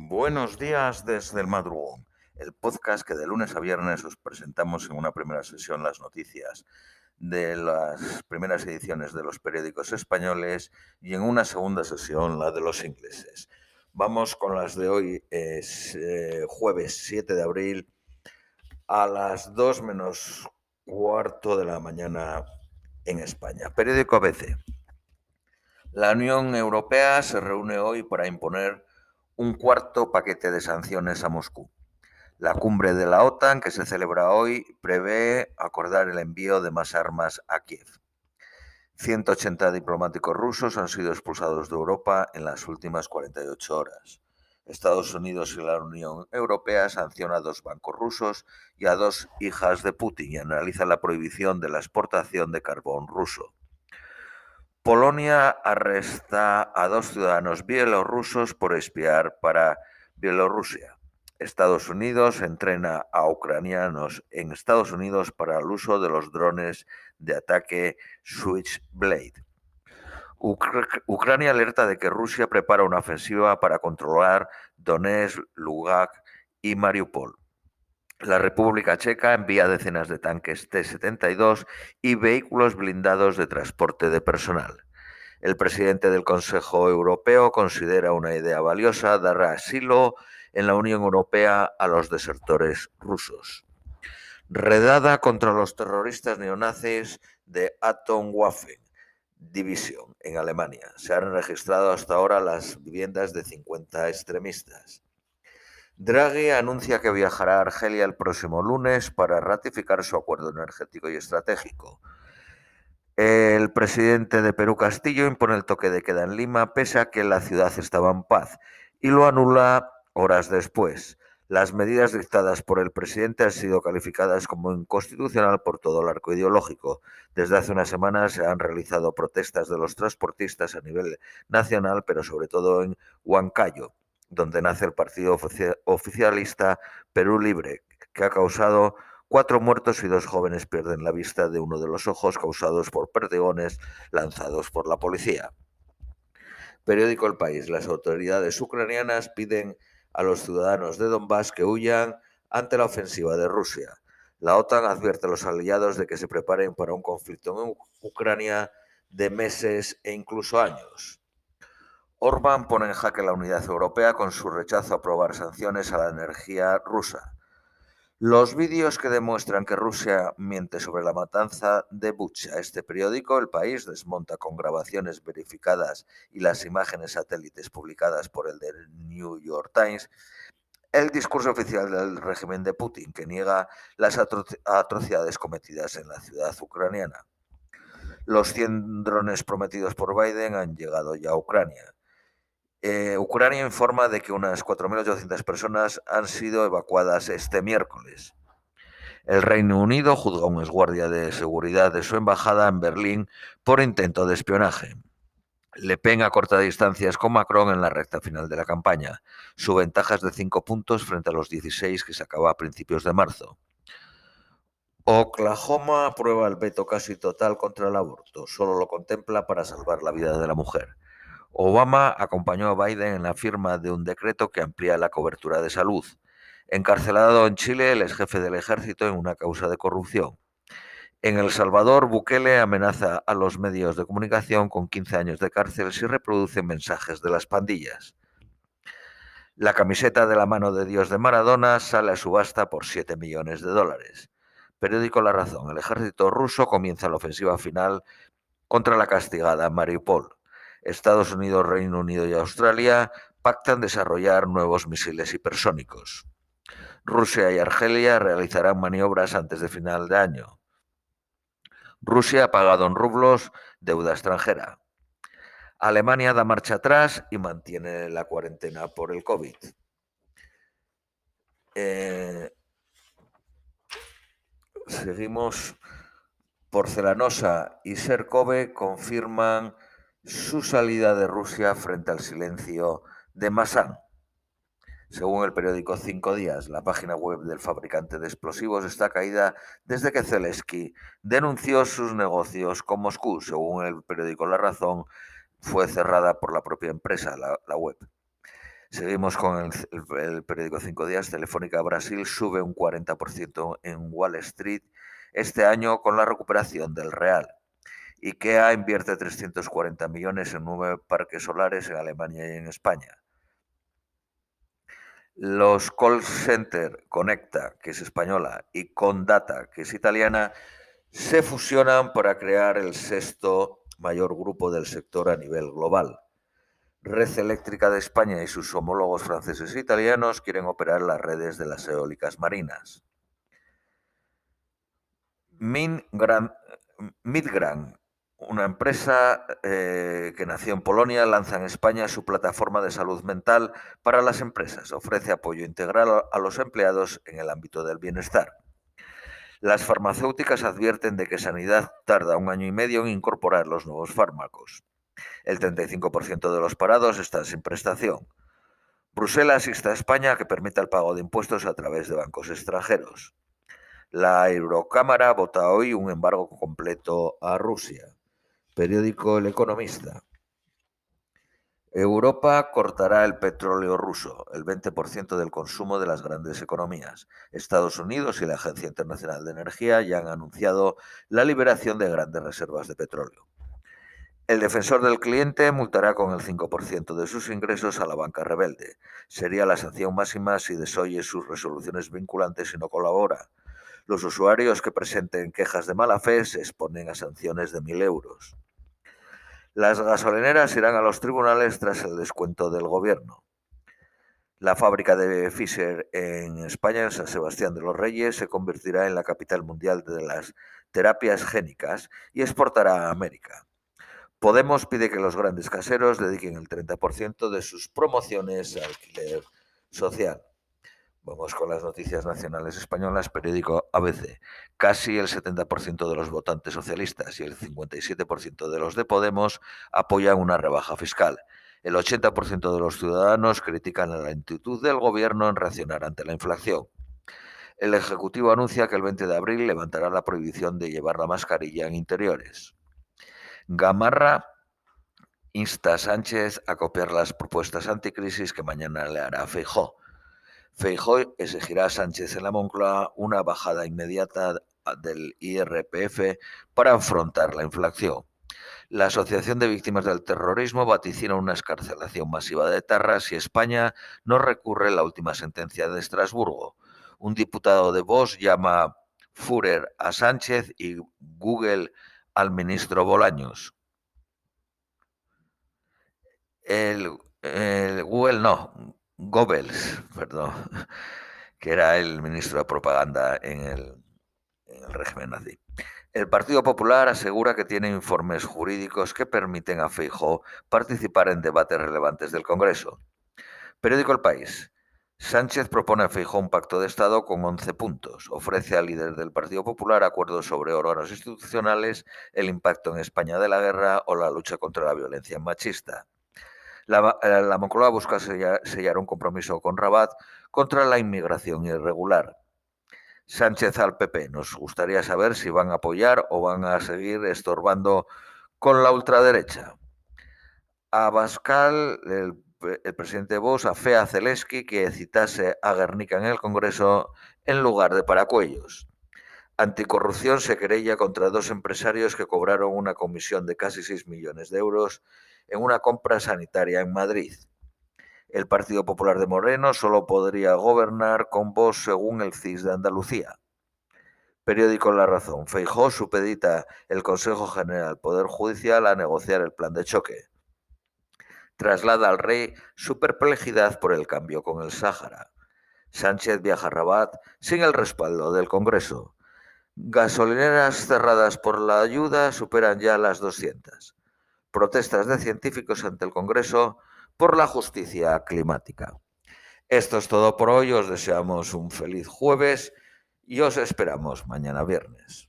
Buenos días desde el madrugón, el podcast que de lunes a viernes os presentamos en una primera sesión las noticias de las primeras ediciones de los periódicos españoles y en una segunda sesión la de los ingleses. Vamos con las de hoy, es eh, jueves 7 de abril a las 2 menos cuarto de la mañana en España. Periódico ABC. La Unión Europea se reúne hoy para imponer un cuarto paquete de sanciones a Moscú. La cumbre de la OTAN, que se celebra hoy, prevé acordar el envío de más armas a Kiev. 180 diplomáticos rusos han sido expulsados de Europa en las últimas 48 horas. Estados Unidos y la Unión Europea sancionan a dos bancos rusos y a dos hijas de Putin y analizan la prohibición de la exportación de carbón ruso. Polonia arresta a dos ciudadanos bielorrusos por espiar para Bielorrusia. Estados Unidos entrena a ucranianos en Estados Unidos para el uso de los drones de ataque Switchblade. Ucrania alerta de que Rusia prepara una ofensiva para controlar Donetsk, Lugansk y Mariupol. La República Checa envía decenas de tanques T-72 y vehículos blindados de transporte de personal. El presidente del Consejo Europeo considera una idea valiosa dar asilo en la Unión Europea a los desertores rusos. Redada contra los terroristas neonazis de Atomwaffen División en Alemania. Se han registrado hasta ahora las viviendas de 50 extremistas. Draghi anuncia que viajará a Argelia el próximo lunes para ratificar su acuerdo energético y estratégico. El presidente de Perú Castillo impone el toque de queda en Lima pese a que la ciudad estaba en paz y lo anula horas después. Las medidas dictadas por el presidente han sido calificadas como inconstitucional por todo el arco ideológico. Desde hace unas semanas se han realizado protestas de los transportistas a nivel nacional, pero sobre todo en Huancayo donde nace el partido oficialista Perú Libre, que ha causado cuatro muertos y dos jóvenes pierden la vista de uno de los ojos causados por perdigones lanzados por la policía. Periódico El País. Las autoridades ucranianas piden a los ciudadanos de Donbass que huyan ante la ofensiva de Rusia. La OTAN advierte a los aliados de que se preparen para un conflicto en Ucrania de meses e incluso años. Orbán pone en jaque la unidad europea con su rechazo a aprobar sanciones a la energía rusa. Los vídeos que demuestran que Rusia miente sobre la matanza de Bucha. Este periódico, El País, desmonta con grabaciones verificadas y las imágenes satélites publicadas por el New York Times el discurso oficial del régimen de Putin, que niega las atrocidades cometidas en la ciudad ucraniana. Los 100 drones prometidos por Biden han llegado ya a Ucrania. Eh, Ucrania informa de que unas 4.800 personas han sido evacuadas este miércoles. El Reino Unido juzga a un exguardia de seguridad de su embajada en Berlín por intento de espionaje. Le Pen a corta distancias con Macron en la recta final de la campaña. Su ventaja es de 5 puntos frente a los 16 que se acaba a principios de marzo. Oklahoma aprueba el veto casi total contra el aborto. Solo lo contempla para salvar la vida de la mujer. Obama acompañó a Biden en la firma de un decreto que amplía la cobertura de salud. Encarcelado en Chile el ex jefe del ejército en una causa de corrupción. En El Salvador, Bukele amenaza a los medios de comunicación con 15 años de cárcel si reproducen mensajes de las pandillas. La camiseta de la mano de Dios de Maradona sale a subasta por 7 millones de dólares. Periódico La Razón. El ejército ruso comienza la ofensiva final contra la castigada Mariupol. Estados Unidos, Reino Unido y Australia pactan desarrollar nuevos misiles hipersónicos. Rusia y Argelia realizarán maniobras antes de final de año. Rusia ha pagado en rublos deuda extranjera. Alemania da marcha atrás y mantiene la cuarentena por el COVID. Eh, seguimos. Porcelanosa y Serkove confirman su salida de Rusia frente al silencio de Masan. Según el periódico Cinco Días, la página web del fabricante de explosivos está caída desde que Zelensky denunció sus negocios con Moscú. Según el periódico La Razón, fue cerrada por la propia empresa, la, la web. Seguimos con el, el, periódico Cinco Días. Telefónica Brasil sube un 40% en Wall Street este año con la recuperación del real. IKEA invierte 340 millones en nueve parques solares en Alemania y en España. Los call center Conecta, que es española, y Condata, que es italiana, se fusionan para crear el sexto mayor grupo del sector a nivel global. Red Eléctrica de España y sus homólogos franceses e italianos quieren operar las redes de las eólicas marinas. Midgrand, una empresa eh, que nació en Polonia, lanza en España su plataforma de salud mental para las empresas. Ofrece apoyo integral a los empleados en el ámbito del bienestar. Las farmacéuticas advierten de que Sanidad tarda un año y medio en incorporar los nuevos fármacos. El 35% de los parados están sin prestación. Bruselas insta a España que permita el pago de impuestos a través de bancos extranjeros. La Eurocámara vota hoy un embargo completo a Rusia. Periódico El Economista. Europa cortará el petróleo ruso, el 20% del consumo de las grandes economías. Estados Unidos y la Agencia Internacional de Energía ya han anunciado la liberación de grandes reservas de petróleo. El defensor del cliente multará con el 5% de sus ingresos a la banca rebelde. Sería la sanción máxima si desoye sus resoluciones vinculantes y no colabora. Los usuarios que presenten quejas de mala fe se exponen a sanciones de 1.000 euros. Las gasolineras irán a los tribunales tras el descuento del gobierno. La fábrica de Fisher en España, en San Sebastián de los Reyes, se convertirá en la capital mundial de las terapias génicas y exportará a América. Podemos pide que los grandes caseros dediquen el 30% de sus promociones al alquiler social. Vamos con las noticias nacionales españolas, periódico ABC. Casi el 70% de los votantes socialistas y el 57% de los de Podemos apoyan una rebaja fiscal. El 80% de los ciudadanos critican la lentitud del gobierno en reaccionar ante la inflación. El Ejecutivo anuncia que el 20 de abril levantará la prohibición de llevar la mascarilla en interiores. Gamarra insta a Sánchez a copiar las propuestas anticrisis que mañana le hará Feijó. Feijó exigirá a Sánchez en la Moncloa una bajada inmediata del IRPF para afrontar la inflación. La Asociación de Víctimas del Terrorismo vaticina una escarcelación masiva de tarras si España no recurre la última sentencia de Estrasburgo. Un diputado de Vox llama Führer a Sánchez y Google al ministro Bolaños. El Google no, Goebbels, perdón, que era el ministro de propaganda en el, régimen nazi. El Partido Popular asegura que tiene informes jurídicos que permiten a Feijóo participar en debates relevantes del Congreso. Periódico El País. Sánchez propone a Feijóo un pacto de Estado con 11 puntos. Ofrece al líder del Partido Popular acuerdos sobre órganos institucionales, el impacto en España de la guerra o la lucha contra la violencia machista. La, eh, la Moncloa busca sellar, un compromiso con Rabat contra la inmigración irregular. Sánchez al PP. Nos gustaría saber si van a apoyar o van a seguir estorbando con la ultraderecha. Abascal, el, el presidente Bosch, afea a Zelensky que citase a Guernica en el Congreso en lugar de Paracuellos. Anticorrupción se querella contra dos empresarios que cobraron una comisión de casi 6 millones de euros en una compra sanitaria en Madrid. El Partido Popular de Moreno solo podría gobernar con voz según el CIS de Andalucía. Periódico La Razón. Feijó supedita el Consejo General Poder Judicial a negociar el plan de choque. Traslada al rey su perplejidad por el cambio con el Sáhara. Sánchez viaja a Rabat sin el respaldo del Congreso. Gasolineras cerradas por la ayuda superan ya las 200 protestas de científicos ante el Congreso por la justicia climática. Esto es todo por hoy, os deseamos un feliz jueves y os esperamos mañana viernes.